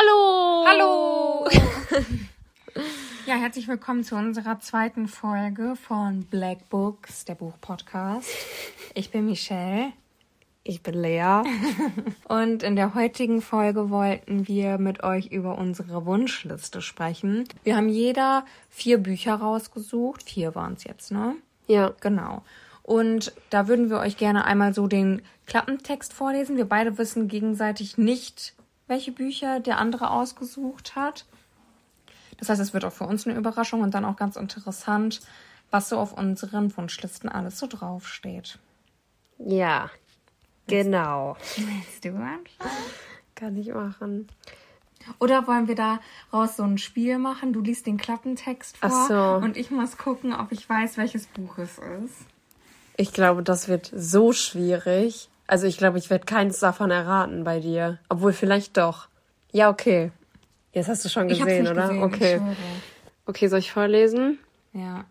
Hallo! Hallo! ja, herzlich willkommen zu unserer zweiten Folge von Black Books, der Buchpodcast. Ich bin Michelle. Ich bin Lea. Und in der heutigen Folge wollten wir mit euch über unsere Wunschliste sprechen. Wir haben jeder vier Bücher rausgesucht. Vier waren es jetzt, ne? Ja. Genau. Und da würden wir euch gerne einmal so den Klappentext vorlesen. Wir beide wissen gegenseitig nicht, welche Bücher der andere ausgesucht hat. Das heißt, es wird auch für uns eine Überraschung und dann auch ganz interessant, was so auf unseren Wunschlisten alles so draufsteht. Ja, genau. Willst du anfangen? Kann ich machen. Oder wollen wir daraus so ein Spiel machen? Du liest den Klappentext vor so. und ich muss gucken, ob ich weiß, welches Buch es ist. Ich glaube, das wird so schwierig. Also ich glaube, ich werde keins davon erraten bei dir. Obwohl vielleicht doch. Ja, okay. Jetzt hast du schon gesehen, oder? gesehen, okay. Okay, soll ich vorlesen? Ja.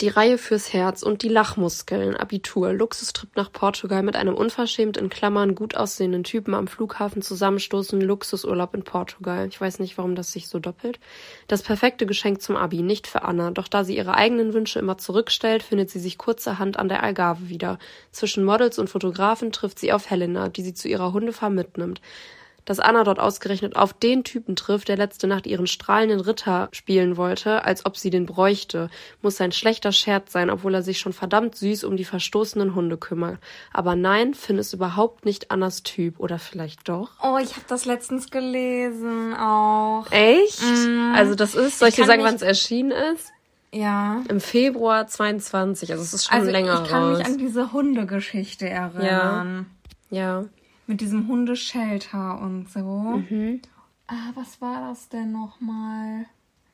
Die Reihe fürs Herz und die Lachmuskeln. Abitur. Luxustrip nach Portugal mit einem unverschämt in Klammern gut aussehenden Typen am Flughafen zusammenstoßen. Luxusurlaub in Portugal. Ich weiß nicht, warum das sich so doppelt. Das perfekte Geschenk zum Abi. Nicht für Anna. Doch da sie ihre eigenen Wünsche immer zurückstellt, findet sie sich kurzerhand an der Algarve wieder. Zwischen Models und Fotografen trifft sie auf Helena, die sie zu ihrer Hundefarm mitnimmt dass Anna dort ausgerechnet auf den Typen trifft, der letzte Nacht ihren strahlenden Ritter spielen wollte, als ob sie den bräuchte, muss ein schlechter Scherz sein, obwohl er sich schon verdammt süß um die verstoßenen Hunde kümmert. Aber nein, Finn ist überhaupt nicht Annas Typ. Oder vielleicht doch? Oh, ich habe das letztens gelesen auch. Echt? Also das ist, soll ich, Ich dir sagen, wann es erschienen ist? Ja. Im Februar 22, also es ist schon Also länger ich kann raus. mich an diese Hundegeschichte erinnern. ja. Mit diesem Hundeschelter und so. Mhm. Ah, was war das denn nochmal?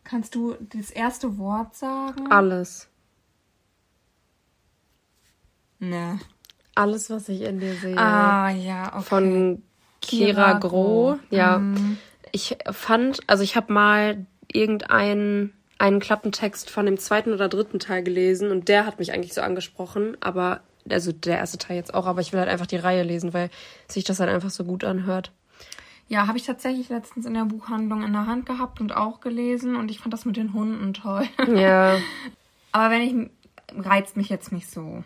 Kannst du das erste Wort sagen? Alles. Ne. Alles, was ich in dir sehe. Ah, ja, okay. von Kira Kira Groh. Groh. Mhm. Ja. Ich fand, also ich habe mal irgendeinen einen Klappentext von dem zweiten oder dritten Teil gelesen und der hat mich eigentlich so angesprochen, aber also der erste Teil jetzt auch, aber ich will halt einfach die Reihe lesen, weil sich das halt einfach so gut anhört. Ja, habe ich tatsächlich letztens in der Buchhandlung in der Hand gehabt und auch gelesen und ich fand das mit den Hunden toll. Ja. Aber wenn ich reizt mich jetzt nicht so.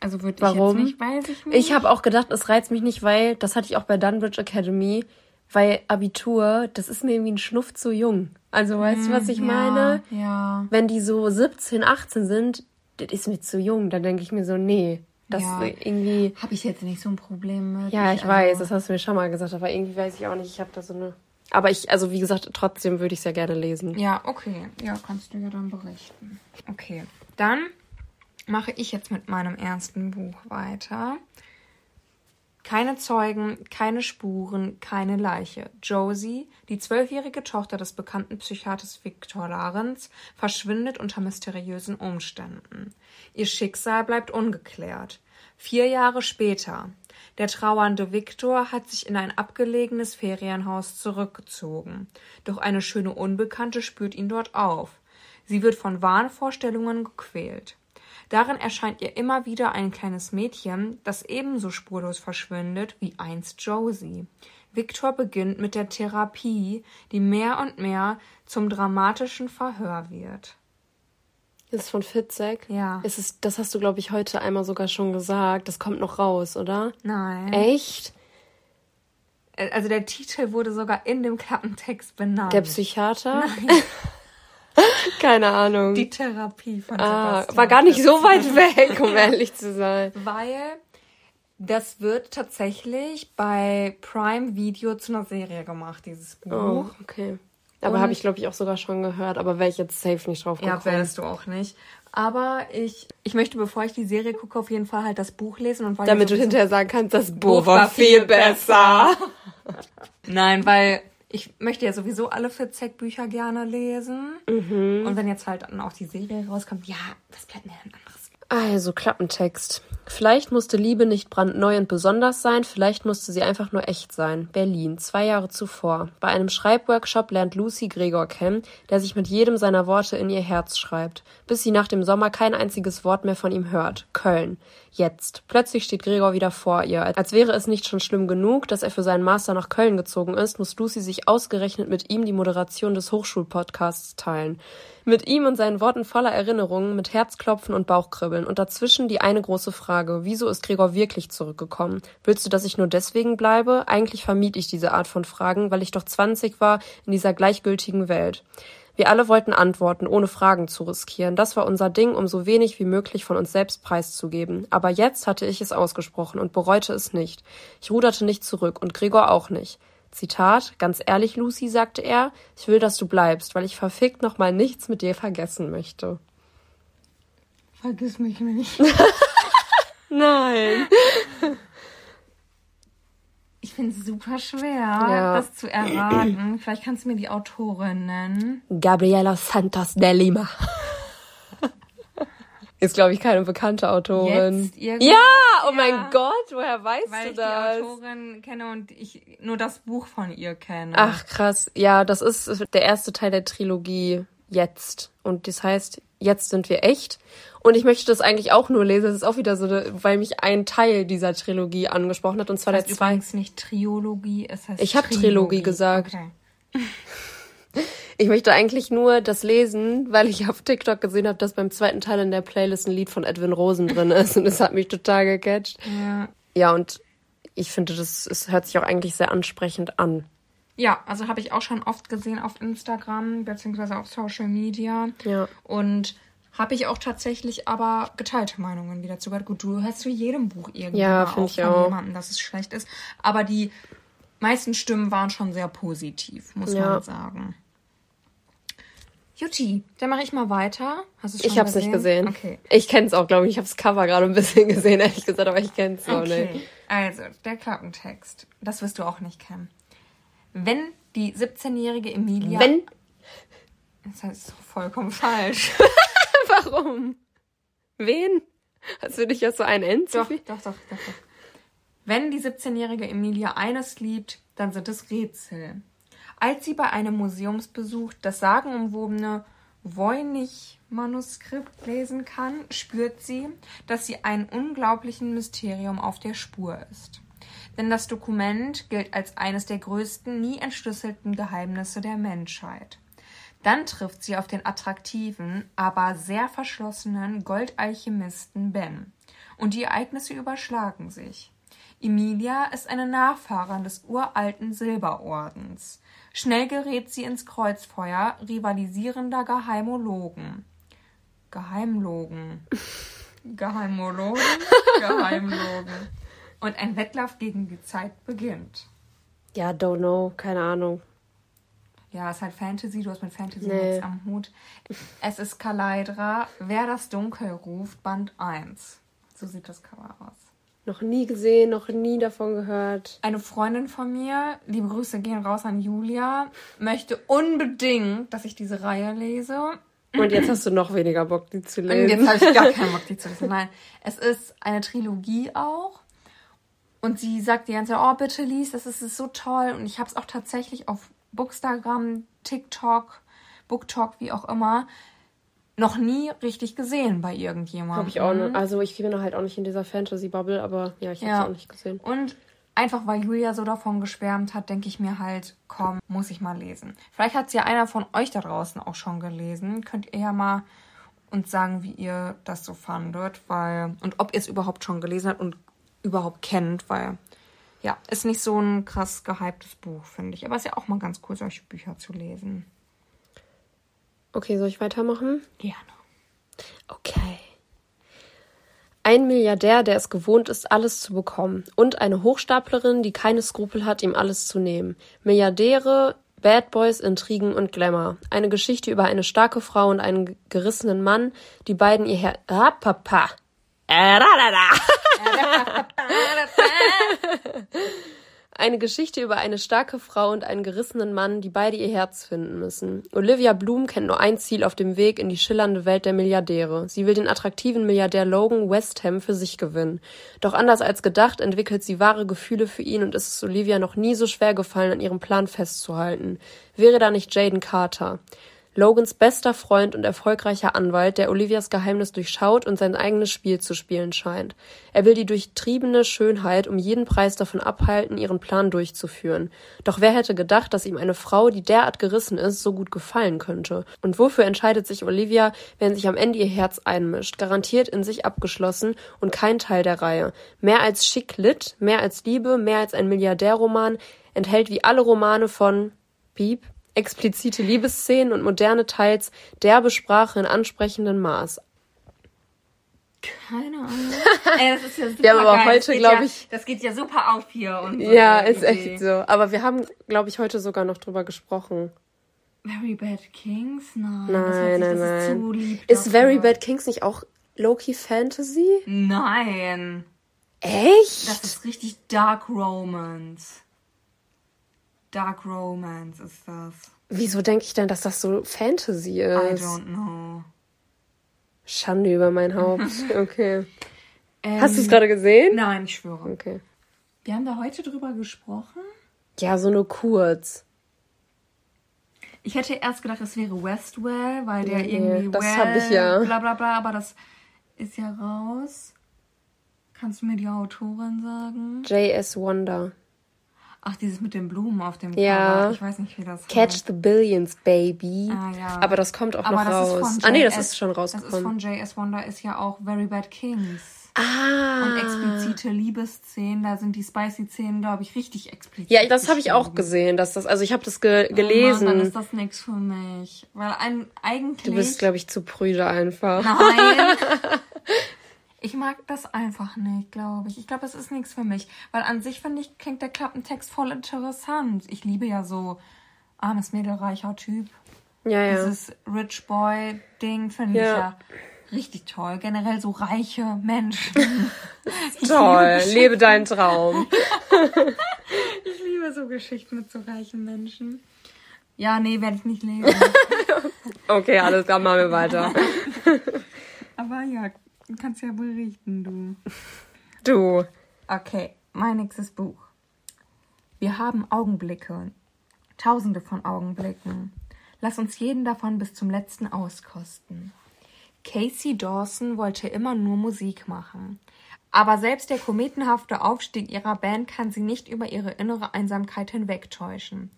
Also würde ich Warum? jetzt nicht, weiß ich nicht. Ich habe auch gedacht, es reizt mich nicht, weil das hatte ich auch bei Dunbridge Academy, weil Abitur, das ist mir irgendwie ein Schnuff zu jung. Also weißt du, was ich ja, meine? Ja. wenn die so 17, 18 sind, das ist mir zu jung. Dann denke ich mir so, nee, das Ja. irgendwie. Habe ich jetzt nicht so ein Problem mit. Ja, ich also- weiß, das hast du mir schon mal gesagt, aber irgendwie weiß ich auch nicht, ich habe da so eine. Aber ich, also wie gesagt, trotzdem würde ich sehr gerne lesen. Ja, okay. Ja, kannst du ja dann berichten. Okay. Dann mache ich jetzt mit meinem ersten Buch weiter. Keine Zeugen, keine Spuren, keine Leiche. Josie, die zwölfjährige Tochter des bekannten Psychiaters Viktor Larenz, verschwindet unter mysteriösen Umständen. Ihr Schicksal bleibt ungeklärt. Vier Jahre später. Der trauernde Viktor hat sich in ein abgelegenes Ferienhaus zurückgezogen. Doch eine schöne Unbekannte spürt ihn dort auf. Sie wird von Wahnvorstellungen gequält. Darin erscheint ihr immer wieder ein kleines Mädchen, das ebenso spurlos verschwindet wie einst Josie. Viktor beginnt mit der Therapie, die mehr und mehr zum dramatischen Verhör wird. Ist es von Fitzek? Ja. Ist es, das hast du, glaube ich, heute einmal sogar schon gesagt. Das kommt noch raus, oder? Nein. Echt? Also der Titel wurde sogar in dem Klappentext benannt. Der Psychiater? Keine Ahnung. Die Therapie von ah, Sebastian war gar nicht so weit weg, um ehrlich zu sein. Weil das wird tatsächlich bei Prime Video zu einer Serie gemacht, dieses Buch. Oh, okay. Aber habe ich, glaube ich, auch sogar schon gehört. Aber wäre ich jetzt safe nicht drauf Ja, gekommen. wärst du auch nicht. Aber ich, ich möchte, bevor ich die Serie gucke, auf jeden Fall halt das Buch lesen und weil ja Damit du hinterher sagen kannst, das Buch war viel besser. Nein, weil ich möchte ja sowieso alle Fitzek-Bücher gerne lesen. Mhm. Und wenn jetzt halt dann auch die Serie rauskommt, ja, was bleibt mir denn anderes? Also, Klappentext. Vielleicht musste Liebe nicht brandneu und besonders sein, vielleicht musste sie einfach nur echt sein. Berlin, zwei Jahre zuvor. Bei einem Schreibworkshop lernt Lucy Gregor kennen, der sich mit jedem seiner Worte in ihr Herz schreibt, bis sie nach dem Sommer kein einziges Wort mehr von ihm hört. Köln. Jetzt. Plötzlich steht Gregor wieder vor ihr. Als wäre es nicht schon schlimm genug, dass er für seinen Master nach Köln gezogen ist, muss Lucy sich ausgerechnet mit ihm die Moderation des Hochschulpodcasts teilen. Mit ihm und seinen Worten voller Erinnerungen, mit Herzklopfen und Bauchkribbeln und dazwischen die eine große Frage, wieso ist Gregor wirklich zurückgekommen? Willst du, dass ich nur deswegen bleibe? Eigentlich vermied ich diese Art von Fragen, weil ich doch 20 war in dieser gleichgültigen Welt. Wir alle wollten antworten, ohne Fragen zu riskieren. Das war unser Ding, um so wenig wie möglich von uns selbst preiszugeben. Aber jetzt hatte ich es ausgesprochen und bereute es nicht. Ich ruderte nicht zurück und Gregor auch nicht. Zitat, ganz ehrlich, Lucy, sagte er, ich will, dass du bleibst, weil ich verfickt noch mal nichts mit dir vergessen möchte. Vergiss mich nicht. Nein. Ich finde es super schwer, ja. das zu erraten. Vielleicht kannst du mir die Autorin nennen. Gabriela Santos de Lima. Ist, glaube ich, keine bekannte Autorin. Jetzt ja, oh ja. mein Gott, woher weißt Weil du das? Weil ich die Autorin kenne und ich nur das Buch von ihr kenne. Ach krass, ja, das ist der erste Teil der Trilogie jetzt. Und das heißt, jetzt sind wir echt. Und ich möchte das eigentlich auch nur lesen. Das ist auch wieder so, weil mich ein Teil dieser Trilogie angesprochen hat. Und zwar das heißt der zwei. übrigens nicht Triologie, es heißt Ich habe Trilogie gesagt. Okay. Ich möchte eigentlich nur das lesen, weil ich auf TikTok gesehen habe, dass beim zweiten Teil in der Playlist ein Lied von Edwin Rosen drin ist und das hat mich total gecatcht. Ja, ja und ich finde, das es hört sich auch eigentlich sehr ansprechend an. Ja, also habe ich auch schon oft gesehen auf Instagram beziehungsweise auf Social Media. Ja. Und habe ich auch tatsächlich aber geteilte Meinungen wieder zu. Gut, du hörst zu jedem Buch irgendwie ja, auch ich von auch. jemandem, dass es schlecht ist. Aber die meisten Stimmen waren schon sehr positiv, muss ja. man sagen. Juti, dann mache ich mal weiter. Hast du es schon Ich habe es nicht gesehen. Okay. Ich kenne es auch, glaube ich. Ich habe das Cover gerade ein bisschen gesehen, ehrlich gesagt, aber ich kenne es auch okay. nicht. Also, der Klappentext. Das wirst du auch nicht kennen. Wenn die 17-jährige Emilia... Wenn? Das heißt vollkommen falsch. Warum? Wen? Hast du dich ja so ein End? Doch, doch, doch, doch, doch. Wenn die 17-jährige Emilia eines liebt, dann sind es Rätsel. Als sie bei einem Museumsbesuch das sagenumwobene Voynich-Manuskript lesen kann, spürt sie, dass sie einem unglaublichen Mysterium auf der Spur ist. Denn das Dokument gilt als eines der größten, nie entschlüsselten Geheimnisse der Menschheit. Dann trifft sie auf den attraktiven, aber sehr verschlossenen Goldalchemisten Ben. Und die Ereignisse überschlagen sich. Emilia ist eine Nachfahrin des uralten Silberordens. Schnell gerät sie ins Kreuzfeuer rivalisierender Geheimologen. Geheimlogen. Geheimologen? Geheimlogen. Und ein Wettlauf gegen die Zeit beginnt. Ja, don't know, keine Ahnung. Ja, es ist halt Fantasy, du hast mit Fantasy nee. nichts am Hut. Es ist Kaleidra, Wer das Dunkel ruft, Band 1. So sieht das Cover aus. Noch nie gesehen, noch nie davon gehört. Eine Freundin von mir, liebe Grüße gehen raus an Julia, möchte unbedingt, dass ich diese Reihe lese. Und jetzt hast du noch weniger Bock, die zu lesen. Und jetzt habe ich gar keinen Bock, die zu lesen. Nein, es ist eine Trilogie auch. Und sie sagt die ganze Zeit, oh, bitte lies, das ist, so toll. Und ich habe es auch tatsächlich auf Bookstagram, TikTok, BookTok, wie auch immer, noch nie richtig gesehen bei irgendjemandem. Habe ich auch nicht. Also ich bin halt auch nicht in dieser Fantasy-Bubble, aber ja, ich habe es ja. auch nicht gesehen. Und einfach weil Julia so davon geschwärmt hat, denke ich mir halt, komm, muss ich mal lesen. Vielleicht hat es ja einer von euch da draußen auch schon gelesen. Könnt ihr ja mal uns sagen, wie ihr das so fandet, weil und ob ihr es überhaupt schon gelesen habt und überhaupt kennt, weil ja, ist nicht so ein krass gehyptes Buch, finde ich. Aber es ist ja auch mal ganz cool, solche Bücher zu lesen. Okay, soll ich weitermachen? Gerne. Okay. Ein Milliardär, der es gewohnt ist, alles zu bekommen. Und eine Hochstaplerin, die keine Skrupel hat, ihm alles zu nehmen. Milliardäre, Bad Boys, Intrigen und Glamour. Eine Geschichte über eine starke Frau und einen gerissenen Mann, die beiden ihr Herr. Ah, Papa. Eine Geschichte über eine starke Frau und einen gerissenen Mann, die beide ihr Herz finden müssen. Olivia Bloom kennt nur ein Ziel auf dem Weg in die schillernde Welt der Milliardäre. Sie will den attraktiven Milliardär Logan Westham für sich gewinnen. Doch anders als gedacht entwickelt sie wahre Gefühle für ihn und ist es Olivia noch nie so schwer gefallen, an ihrem Plan festzuhalten. Wäre da nicht Jaden Carter? Logans bester Freund und erfolgreicher Anwalt, der Olivias Geheimnis durchschaut und sein eigenes Spiel zu spielen scheint. Er will die durchtriebene Schönheit um jeden Preis davon abhalten, ihren Plan durchzuführen. Doch wer hätte gedacht, dass ihm eine Frau, die derart gerissen ist, so gut gefallen könnte? Und wofür entscheidet sich Olivia, wenn sich am Ende ihr Herz einmischt? Garantiert in sich abgeschlossen und kein Teil der Reihe. Mehr als schick lit, mehr als Liebe, mehr als ein Milliardärroman, enthält wie alle Romane von Piep explizite Liebesszenen und moderne, teils derbe Sprache in ansprechendem Maß. Keine Ahnung. Ey, das ist ja super Wir haben aber geil. heute, glaube ja, ich- Das geht ja super auf hier. Und so Ja, ist irgendwie. echt so. Aber wir haben, glaube ich, heute sogar noch drüber gesprochen. Very Bad Kings? Nein. Nein, nein, Ist, nein. Ist dafür. Very Bad Kings nicht auch Loki Fantasy? Nein. Echt? Das ist richtig Dark Romance. Dark Romance ist das. Wieso denke ich denn, dass das so Fantasy I ist? don't know. Schande über mein Haupt. Okay. Ähm, Hast du es gerade gesehen? Nein, ich schwöre. Okay. Wir haben da heute drüber gesprochen. Ja, so nur kurz. Ich hätte erst gedacht, es wäre Westwell, weil der Nee, irgendwie das well, hab ich ja. bla bla bla, aber das ist ja raus. Kannst du mir die Autorin sagen? J.S. Wonder. Ach, dieses mit den Blumen auf dem Ja. Cover. Ich weiß nicht, wie das Catch heißt. the Billions, Baby. Ah, ja. Aber das kommt auch Aber noch raus. ah nee, das ist schon Das ist rausgekommen. von J.S. Wonder, ist ja auch Very Bad Kings. ah. Und explizite Liebesszenen, da sind die Spicy-Szenen, glaube ich, richtig explizit. Ja, das habe ich auch gesehen, dass das also ich habe das ge Oh gelesen. Mann, dann ist das nichts für mich. Weil ein, eigentlich. du bist glaube ich zu prüde einfach. Nein. Ich mag das einfach nicht, glaube ich. Ich glaube, es ist nichts für mich. Weil an sich, finde ich, klingt der Klappentext voll interessant. Ich liebe ja so armes Mädel, reicher Typ. Ja, ja. Dieses Rich Boy-Ding finde ich Ja. ja richtig toll. Generell so reiche Menschen. Toll, liebe lebe deinen Traum. Ich liebe so Geschichten mit so reichen Menschen. Ja, nee, werde ich nicht lesen. Okay, alles klar, machen wir weiter. Aber ja, du kannst ja berichten, du. Du. Okay, mein nächstes Buch. Wir haben Augenblicke. Tausende von Augenblicken. Lass uns jeden davon bis zum letzten auskosten. Casey Dawson wollte immer nur Musik machen. Aber selbst der kometenhafte Aufstieg ihrer Band kann sie nicht über ihre innere Einsamkeit hinwegtäuschen.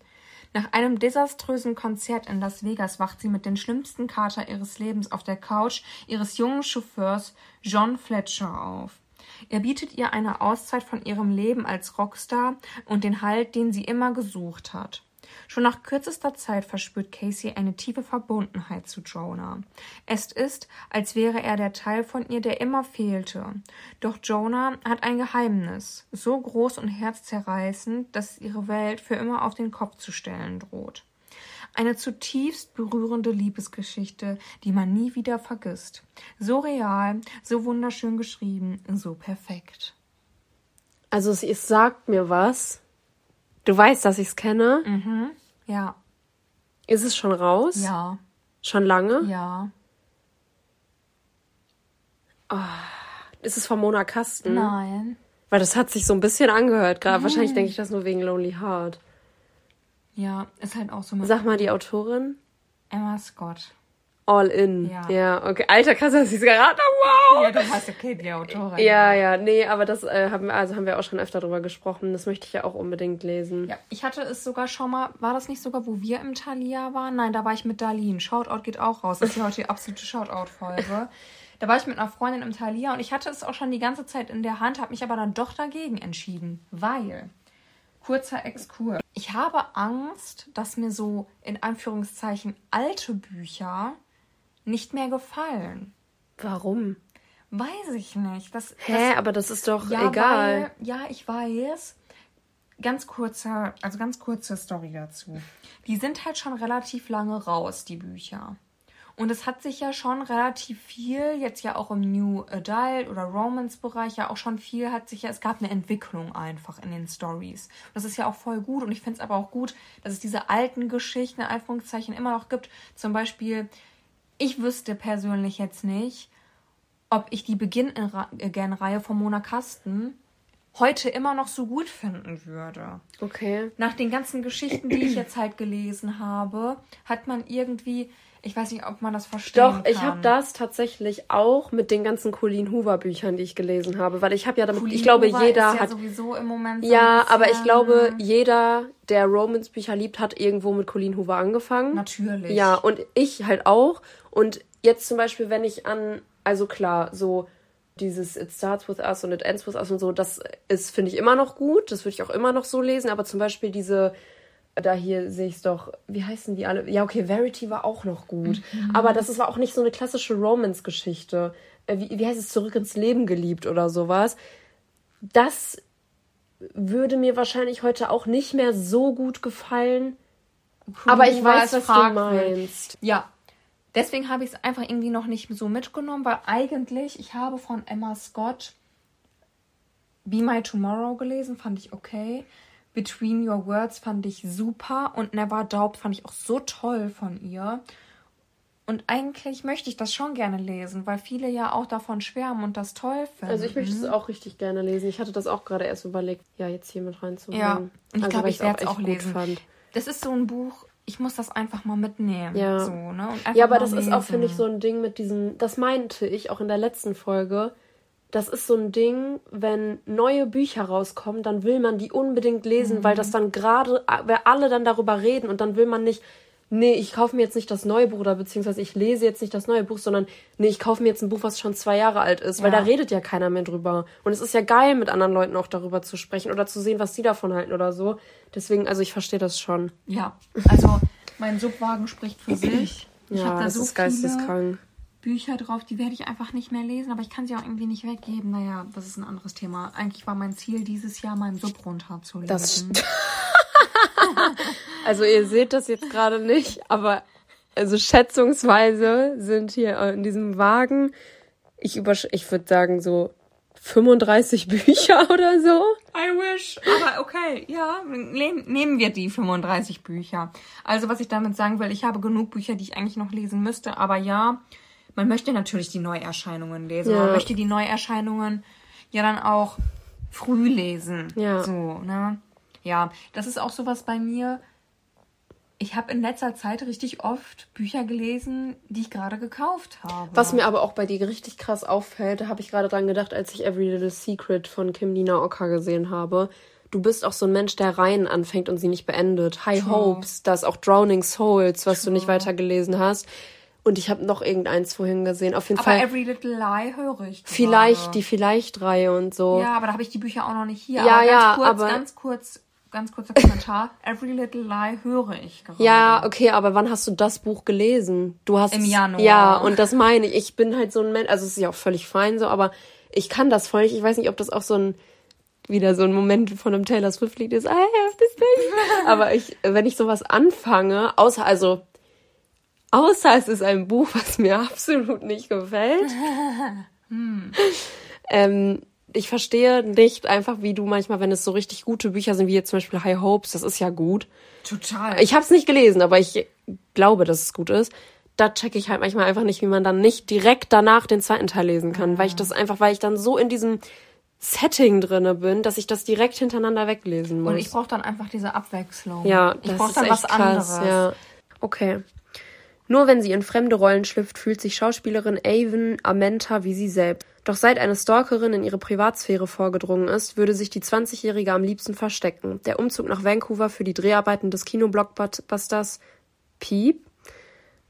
Nach einem desaströsen Konzert in Las Vegas wacht sie mit den schlimmsten Kater ihres Lebens auf der Couch ihres jungen Chauffeurs John Fletcher auf. Er bietet ihr eine Auszeit von ihrem Leben als Rockstar und den Halt, den sie immer gesucht hat. Schon nach kürzester Zeit verspürt Casey eine tiefe Verbundenheit zu Jonah. Es ist, als wäre er der Teil von ihr, der immer fehlte. Doch Jonah hat ein Geheimnis, so groß und herzzerreißend, dass ihre Welt für immer auf den Kopf zu stellen droht. Eine zutiefst berührende Liebesgeschichte, die man nie wieder vergisst. So real, so wunderschön geschrieben, so perfekt. Also es sagt mir was. Du weißt, dass ich es kenne. Ja, Ist es schon raus? ja, Schon lange? ja. Ist es von Mona Kasten? Nein. Weil das hat sich so ein bisschen angehört gerade. Wahrscheinlich denke ich das nur wegen Lonely Heart. Ja, ist halt auch so Sag mal die Autorin. Emma Scott. All in. Ja. Ja, okay. Alter, krass, dass ich es geraten habe. Wow. Ja, du hast okay die Autorin. Ja, ja, nee, aber das äh, haben, wir- also haben wir auch schon öfter drüber gesprochen. Das möchte ich ja auch unbedingt lesen. Ja, ich hatte es sogar schon mal, war das nicht sogar, wo wir im Thalia waren? Nein, da war ich mit Darlene. Shoutout geht auch raus. Das ist ja heute die absolute Shoutout-Folge. Da war ich mit einer Freundin im Thalia und ich hatte es auch schon die ganze Zeit in der Hand, habe mich aber dann doch dagegen entschieden, weil, kurzer Exkurs, ich habe Angst, dass mir so in Anführungszeichen alte Bücher nicht mehr gefallen. Warum? Weiß ich nicht. Das, Hä, aber das ist doch ja, egal. Weil, ja, ich weiß. Ganz kurzer, also ganz kurze Story dazu. Die sind halt schon relativ lange raus, die Bücher. Und es hat sich ja schon relativ viel, jetzt ja auch im New Adult oder Romance-Bereich, ja auch schon viel hat sich ja, es gab eine Entwicklung einfach in den Stories. Das ist ja auch voll gut und ich finde es aber auch gut, dass es diese alten Geschichten, in Anführungszeichen, immer noch gibt. Zum Beispiel, ich wüsste persönlich jetzt nicht, ob ich die Begin-Again-Reihe von Mona Kasten heute immer noch so gut finden würde. Okay. Nach den ganzen Geschichten, die ich jetzt halt gelesen habe, hat man irgendwie, ich weiß nicht, ob man das versteht. Doch, kann. ich habe das tatsächlich auch mit den ganzen Colleen Hoover Büchern, die ich gelesen habe, weil ich habe ja damit, Colleen ich glaube, Hoover jeder ist ja hat sowieso im Moment so Ja, aber ich glaube, jeder, der Romans Bücher liebt, hat irgendwo mit Colleen Hoover angefangen. Natürlich. Ja, und ich halt auch und jetzt zum Beispiel, wenn ich an also klar, so dieses It starts with us und it ends with us und so, das ist, finde ich, immer noch gut. Das würde ich auch immer noch so lesen. Aber zum Beispiel diese, da hier sehe ich es doch, wie heißen die alle? Ja, okay, Verity war auch noch gut. Mhm. Aber das war auch nicht so eine klassische Romance-Geschichte. Äh, wie, wie heißt es, zurück ins Leben geliebt oder sowas. Das würde mir wahrscheinlich heute auch nicht mehr so gut gefallen. Aber ich weiß, was du meinst. Ja, Deswegen habe ich es einfach irgendwie noch nicht so mitgenommen, weil eigentlich, ich habe von Emma Scott Be My Tomorrow gelesen, fand ich okay. Between Your Words fand ich super und Never Doubt fand ich auch so toll von ihr. Und eigentlich möchte ich das schon gerne lesen, weil viele ja auch davon schwärmen und das toll finden. Also ich möchte es auch richtig gerne lesen. Ich hatte das auch gerade erst überlegt, ja, jetzt hier mit reinzuholen. Ja, ich also, glaube, ich werde es auch, auch lesen. Fand. Das ist so ein Buch, ich muss das einfach mal mitnehmen. Ja, so, ne? ja aber das lesen. ist auch, finde ich, so ein Ding mit diesem, das meinte ich auch in der letzten Folge. Das ist so ein Ding, wenn neue Bücher rauskommen, dann will man die unbedingt lesen, mhm. weil das dann gerade, weil alle dann darüber reden und dann will man nicht, nee, ich kaufe mir jetzt nicht das neue Buch oder beziehungsweise ich lese jetzt nicht das neue Buch, sondern nee, ich kaufe mir jetzt ein Buch, was schon zwei Jahre alt ist, ja. weil da redet ja keiner mehr drüber. Und es ist ja geil, mit anderen Leuten auch darüber zu sprechen oder zu sehen, was die davon halten oder so. Deswegen, also ich verstehe das schon. Ja, also mein Subwagen spricht für sich. Ich ja, habe da das so ist geisteskrank. Bücher drauf, die werde ich einfach nicht mehr lesen, aber ich kann sie auch irgendwie nicht weggeben. Naja, das ist ein anderes Thema. Eigentlich war mein Ziel, dieses Jahr meinen Sub runterzulesen. Das also ihr seht das jetzt gerade nicht, aber also schätzungsweise sind hier in diesem Wagen, ich, ich würde sagen so 35 Bücher oder so. I wish. Aber okay, ja, nehmen wir die 35 Bücher. Also was ich damit sagen will, ich habe genug Bücher, die ich eigentlich noch lesen müsste. Aber ja, man möchte natürlich die Neuerscheinungen lesen. Ja. Man möchte die Neuerscheinungen ja dann auch früh lesen. Ja. So, ne? Ja, das ist auch sowas bei mir ich habe in letzter Zeit richtig oft Bücher gelesen, die ich gerade gekauft habe. Was mir aber auch bei dir richtig krass auffällt, habe ich gerade dran gedacht, als ich Every Little Secret von Kim Nina Ocker gesehen habe. Du bist auch so ein Mensch, der Reihen anfängt und sie nicht beendet. High True. Hopes, das auch Drowning Souls, was True. du nicht weitergelesen hast. Und ich habe noch irgendeins vorhin gesehen. Auf jeden aber Fall. Every Little Lie höre ich. Vielleicht, gerade. die Vielleicht-Reihe und so. Ja, aber da habe ich die Bücher auch noch nicht hier. Ja, aber ganz ja, kurz, aber ganz kurz ganz kurzer Kommentar. Every Little Lie höre ich gerade. Ja, okay, aber wann hast du das Buch gelesen? Du hast im Januar. Ja, und das meine ich. Ich bin halt so ein Mensch, also es ist ja auch völlig fein so, aber ich kann das voll nicht. Ich weiß nicht, ob das auch so ein wieder so ein Moment von einem Taylor Swift Lied ist. I have this thing. aber ich, wenn ich sowas anfange, außer also außer es ist ein Buch, was mir absolut nicht gefällt. hm. ähm, ich verstehe nicht einfach, wie du manchmal, wenn es so richtig gute Bücher sind, wie jetzt zum Beispiel High Hopes, das ist ja gut. Total. Ich habe es nicht gelesen, aber ich glaube, dass es gut ist. Da checke ich halt manchmal einfach nicht, wie man dann nicht direkt danach den zweiten Teil lesen kann, ja. weil ich das einfach, weil ich dann so in diesem Setting drinne bin, dass ich das direkt hintereinander weglesen muss. Und ich brauche dann einfach diese Abwechslung. Ja, ich brauche dann was krass, anderes. Ja. Okay. Nur wenn sie in fremde Rollen schlüpft, fühlt sich Schauspielerin Avon Amenta wie sie selbst. Doch seit eine Stalkerin in ihre Privatsphäre vorgedrungen ist, würde sich die 20-Jährige am liebsten verstecken. Der Umzug nach Vancouver für die Dreharbeiten des Kinoblockbusters Piep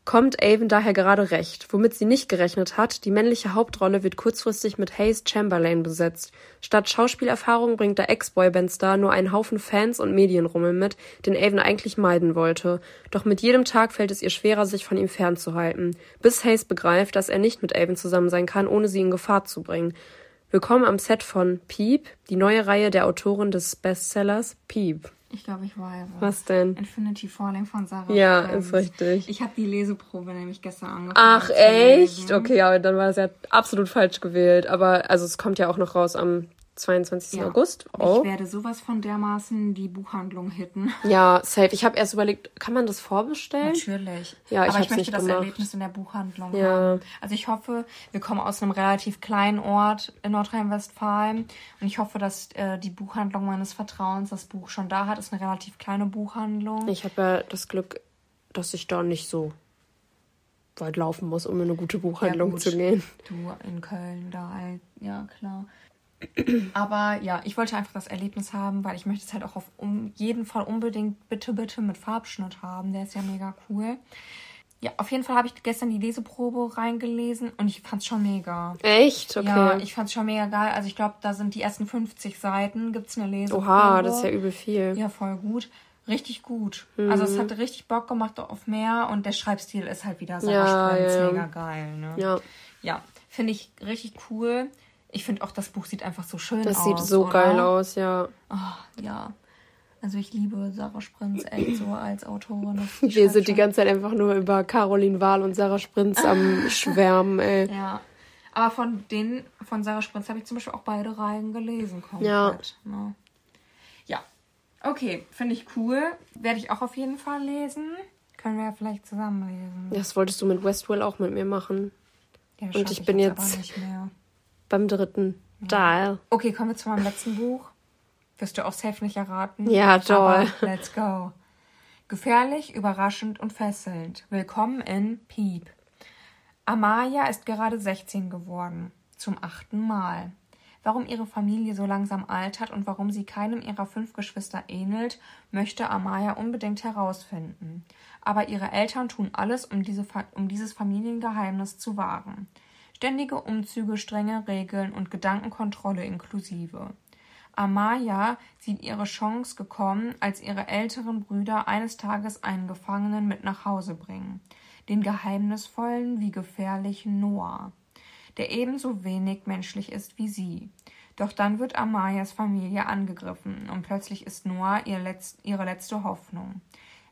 kommt Avon daher gerade recht. Womit sie nicht gerechnet hat, die männliche Hauptrolle wird kurzfristig mit Hayes Chamberlain besetzt. Statt Schauspielerfahrung bringt der Ex-Boyband-Star nur einen Haufen Fans und Medienrummel mit, den Avon eigentlich meiden wollte. Doch mit jedem Tag fällt es ihr schwerer, sich von ihm fernzuhalten. Bis Hayes begreift, dass er nicht mit Avon zusammen sein kann, ohne sie in Gefahr zu bringen. Willkommen am Set von Peep, die neue Reihe der Autorin des Bestsellers Peep. Ich glaube, ich weiß. Was denn? Infinity Falling von Sarah. Ja, Friends. ist richtig. Ich habe die Leseprobe nämlich gestern angefangen. Ach, echt? Okay, aber dann war das ja absolut falsch gewählt. Aber also es kommt ja auch noch raus am 22. Ja. August. Oh. Ich werde sowas von dermaßen die Buchhandlung hitten. Ja, safe. Ich habe erst überlegt, kann man das vorbestellen? Natürlich. Ja, ich Aber ich möchte das gemacht. Erlebnis in der Buchhandlung Ja. haben. Also ich hoffe, wir kommen aus einem relativ kleinen Ort in Nordrhein-Westfalen und ich hoffe, dass äh, die Buchhandlung meines Vertrauens das Buch schon da hat. Ist eine relativ kleine Buchhandlung. Ich habe ja das Glück, dass ich da nicht so weit laufen muss, um in eine gute Buchhandlung gut. zu gehen. Du in Köln da halt, ja klar. Aber ja, ich wollte einfach das Erlebnis haben, weil ich möchte es halt auch auf um jeden Fall unbedingt bitte, bitte mit Farbschnitt haben. Der ist ja mega cool. Ja, auf jeden Fall habe ich gestern die Leseprobe reingelesen und ich fand's schon mega. Echt? Okay. Ja, ich fand's schon mega geil. Also ich glaube, da sind die ersten 50 Seiten, gibt's eine Leseprobe. Oha, das ist ja übel viel. Ja, voll gut. Richtig gut. Also Mhm. es hatte richtig Bock gemacht auf mehr und der Schreibstil ist halt wieder Ja, Sarah Sprintz, ja. mega geil. Ne? Ja, Ja, finde ich richtig cool. Ich finde auch, das Buch sieht einfach so schön das aus. sieht so oder? geil aus, ja. Oh, ja. Also ich liebe Sarah Sprintz echt so als Autorin. Das- Wir sind die ganze Zeit einfach nur über Caroline Wahl und Sarah Sprinz am Schwärmen, ey. Ja. Aber von denen, von Sarah Sprintz habe ich zum Beispiel auch beide Reihen gelesen. Komplett, Ja. Ne? Ja. Okay, finde ich cool. Werde ich auch auf jeden Fall lesen. Können wir ja vielleicht zusammen lesen. Das wolltest du mit Westwell auch mit mir machen. Ja, das Und schaff ich bin jetzt-. Beim dritten Dial. Okay, kommen wir zu meinem letzten Buch. Wirst du auch safe nicht erraten. Ja, toll. Aber let's go. Gefährlich, überraschend und fesselnd. Willkommen in Piep. Amaya ist gerade 16 geworden. Zum achten Mal. Warum ihre Familie so langsam altert und warum sie keinem ihrer fünf Geschwister ähnelt, möchte Amaya unbedingt herausfinden. Aber ihre Eltern tun alles, um, diese, um dieses Familiengeheimnis zu wahren. Ständige Umzüge, strenge Regeln und Gedankenkontrolle inklusive. Amaya sieht ihre Chance gekommen, als ihre älteren Brüder eines Tages einen Gefangenen mit nach Hause bringen. Den geheimnisvollen wie gefährlichen Noah, der ebenso wenig menschlich ist wie sie. Doch dann wird Amayas Familie angegriffen und plötzlich ist Noah ihr letz ihre letzte Hoffnung.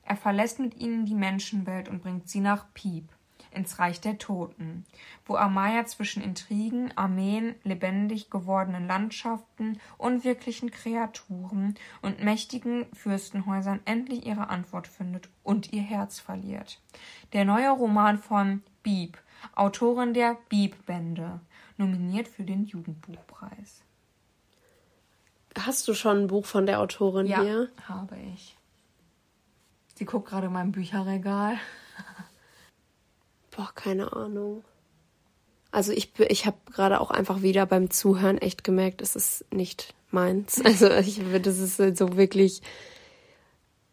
Er verlässt mit ihnen die Menschenwelt und bringt sie nach Piep, ins Reich der Toten, wo Amaya zwischen Intrigen, Armeen, lebendig gewordenen Landschaften, unwirklichen Kreaturen und mächtigen Fürstenhäusern endlich ihre Antwort findet und ihr Herz verliert. Der neue Roman von Bieb, Autorin der Bieb-Bände, nominiert für den Jugendbuchpreis. Hast du schon ein Buch von der Autorin hier? habe ich. Sie guckt gerade in meinem Bücherregal. Boah, keine Ahnung. Also ich, ich habe gerade auch einfach wieder beim Zuhören echt gemerkt, es ist nicht meins. Also ich das ist halt so wirklich.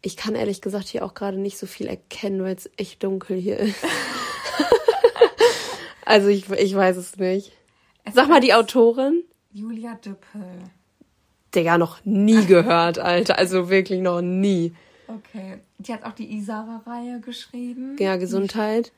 Ich kann ehrlich gesagt hier auch gerade nicht so viel erkennen, weil es echt dunkel hier ist. also ich, ich weiß es nicht. Es Sag mal die Autorin. Julia Düppel. Digga, noch nie gehört, Alter. Also wirklich noch nie. Okay. Die hat auch die Isara-Reihe geschrieben. Ja, Gesundheit.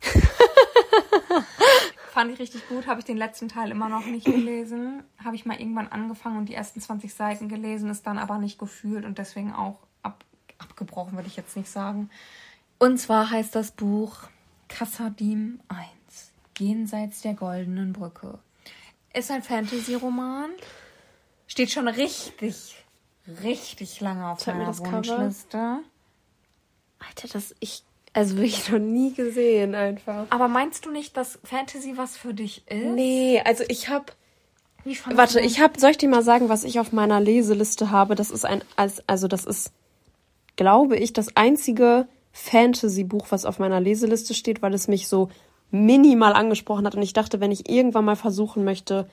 Fand ich richtig gut. Habe ich den letzten Teil immer noch nicht gelesen. Habe ich mal irgendwann angefangen und die ersten 20 Seiten gelesen, ist dann aber nicht gefühlt und deswegen auch ab, abgebrochen, würde ich jetzt nicht sagen. Und zwar heißt das Buch Kassadim 1. Jenseits der goldenen Brücke. Ist ein Fantasy-Roman. Steht schon richtig, richtig lange auf Zeig meiner. Wunschliste. Alter, das ich also wirklich noch nie gesehen einfach. Aber meinst du nicht, dass Fantasy was für dich ist? Nee, also ich habe Warte, ich habe, soll ich dir mal sagen, was ich auf meiner Leseliste habe? Das ist ein, als- also das ist, glaube ich, das einzige Fantasy-Buch, was auf meiner Leseliste steht, weil es mich so minimal angesprochen hat und ich dachte, wenn ich irgendwann mal versuchen möchte,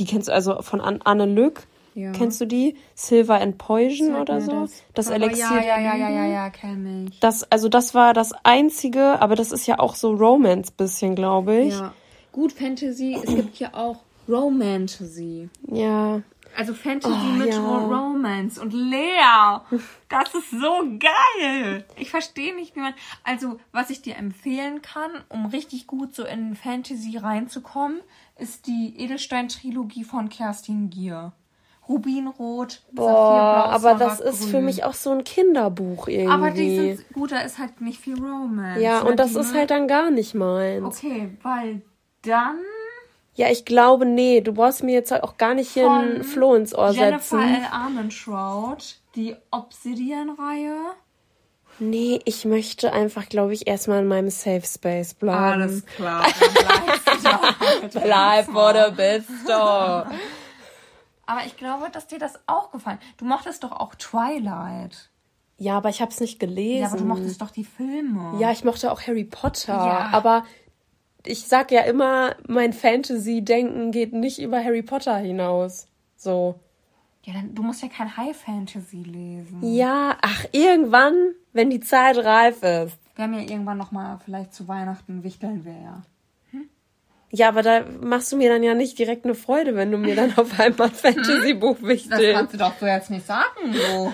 die kennst du also von An Anne Lück, Ja. kennst du die? Silver and Poison Sag oder so? das. Das, Aber Elixier. Ja, ja, ja, ja, ja, ja, kenn ich. Das, also das war das einzige, aber das ist ja auch so Romance bisschen, glaube ich. Ja. Gut, Fantasy, es gibt ja auch Romantasy. ja. Also Fantasy Oh, mit ja. Ro Romance. Und Lea, das ist so geil. Ich verstehe nicht, wie man... Also, was ich dir empfehlen kann, um richtig gut so in Fantasy reinzukommen, ist die Edelstein-Trilogie von Kerstin Gier. Rubinrot, Boah, aber das ist für mich auch so ein Kinderbuch irgendwie. Aber die sind gut, da ist halt nicht viel Romance. ja, ne? und das ist ne- halt dann gar nicht meins. Okay, weil dann Ja, ich glaube, nee, du brauchst mir jetzt auch gar nicht hier ein Floh ins Ohr Jennifer setzen. L. Armentrout, die Obsidian-Reihe. Nee, ich möchte einfach, glaube ich, erstmal in meinem Safe Space bleiben. klar, dann bleibst du da. Bleib, wo du bist, du. Aber ich glaube, dass dir das auch gefallen. Du mochtest doch auch Twilight. Ja, aber ich habe es nicht gelesen. Ja, aber du mochtest doch die Filme. Ja, ich mochte auch Harry Potter. Ja. Aber ich sag ja immer, mein Fantasy-Denken geht nicht über Harry Potter hinaus. So. Ja, dann, du musst ja kein High Fantasy lesen. Ja, ach, irgendwann, wenn die Zeit reif ist. Wir haben ja irgendwann noch mal vielleicht zu Weihnachten wichteln wir ja. Ja, aber da machst du mir dann ja nicht direkt eine Freude, wenn du mir dann auf einmal ein Fantasy-Buch wichtelst. du doch so jetzt nicht sagen, so.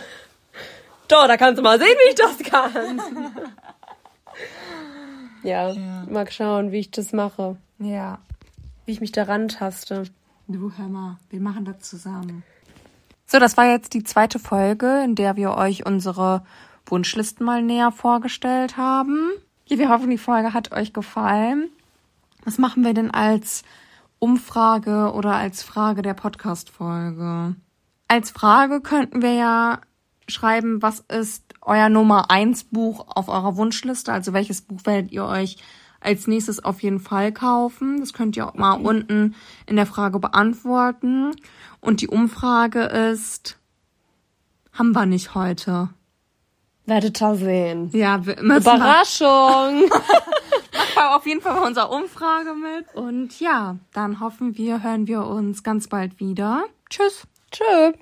Doch, da kannst du mal sehen, wie ich das kann. ja, Ja. mal schauen, wie ich das mache. Ja. Wie ich mich daran taste. Du, hör mal, wir machen das zusammen. So, das war jetzt die zweite Folge, in der wir euch unsere Wunschlisten mal näher vorgestellt haben. Ja, wir hoffen, die Folge hat euch gefallen. Was machen wir denn als Umfrage oder als Frage der Podcast-Folge? Als Frage könnten wir ja schreiben, was ist euer Nummer eins Buch auf eurer Wunschliste? Also welches Buch werdet ihr euch als nächstes auf jeden Fall kaufen? Das könnt ihr auch mal unten in der Frage beantworten. Und die Umfrage ist, haben wir nicht heute. Werdet ihr sehen. Ja, wir müssen Überraschung! Auf jeden Fall bei unserer Umfrage mit. Und ja, dann hoffen wir, hören wir uns ganz bald wieder. Tschüss. Tschö.